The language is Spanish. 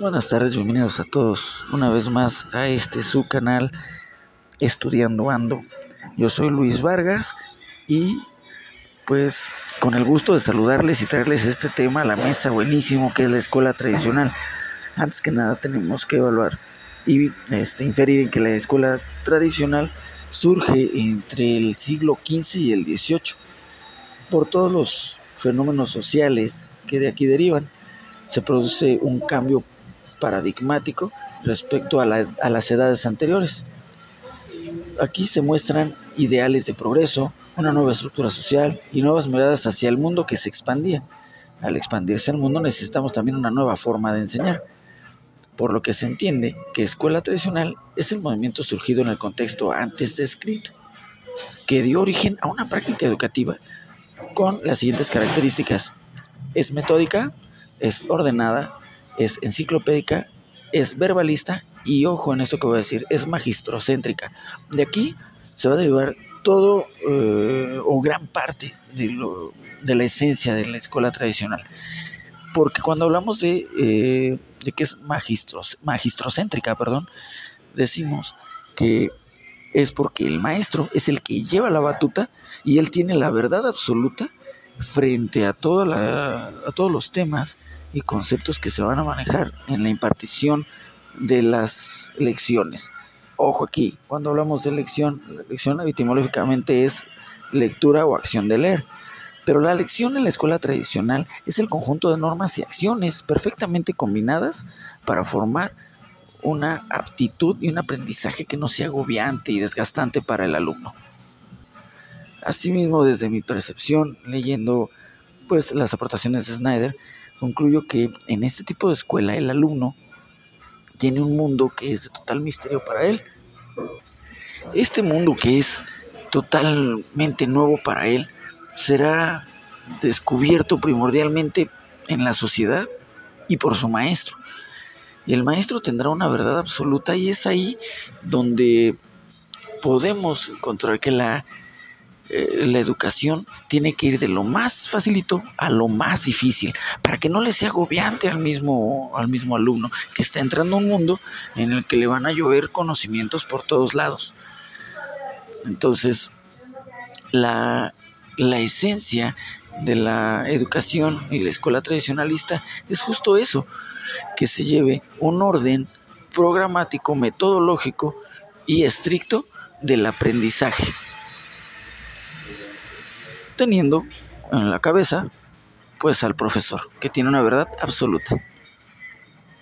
Buenas tardes, bienvenidos a todos una vez más a este su canal Estudiando Ando. Yo soy Luis Vargas y pues con el gusto de saludarles y traerles este tema a la mesa buenísimo que es la escuela tradicional. Antes que nada tenemos que evaluar y este, inferir en que la escuela tradicional surge entre el siglo XV y el XVIII por todos los fenómenos sociales que de aquí derivan. Se produce un cambio paradigmático respecto a, las edades anteriores. Aquí se muestran ideales de progreso, una nueva estructura social y nuevas miradas hacia el mundo que se expandía. Al expandirse el mundo necesitamos también una nueva forma de enseñar, por lo que se entiende que escuela tradicional es el movimiento surgido en el contexto antes descrito, que dio origen a una práctica educativa con las siguientes características. Es metódica, es ordenada, es enciclopédica, es verbalista y ojo en esto que voy a decir, es magistrocéntrica. De aquí se va a derivar todo eh, o gran parte de, la esencia de la escuela tradicional. Porque cuando hablamos de, eh, de que es magistros, magistrocéntrica, perdón, decimos que es porque el maestro es el que lleva la batuta y él tiene la verdad absoluta frente a, toda la, a todos los temas y conceptos que se van a manejar en la impartición de las lecciones. Ojo aquí, cuando hablamos de lección, la lección etimológicamente es lectura o acción de leer. Pero la lección en la escuela tradicional es el conjunto de normas y acciones perfectamente combinadas para formar una aptitud y un aprendizaje que no sea agobiante y desgastante para el alumno. Asimismo, desde mi percepción, leyendo pues las aportaciones de Snyder, concluyo que en este tipo de escuela el alumno tiene un mundo que es de total misterio para él. Este mundo que es totalmente nuevo para él será descubierto primordialmente en la sociedad y por su maestro. El maestro tendrá una verdad absoluta y es ahí donde podemos encontrar que la eh, la educación tiene que ir de lo más facilito a lo más difícil, para que no le sea agobiante al mismo, al mismo alumno que está entrando a un mundo en el que le van a llover conocimientos por todos lados. Entonces, la, la esencia de la educación y la escuela tradicionalista es justo eso, que se lleve un orden programático, metodológico y estricto del aprendizaje teniendo en la cabeza pues al profesor, que tiene una verdad absoluta.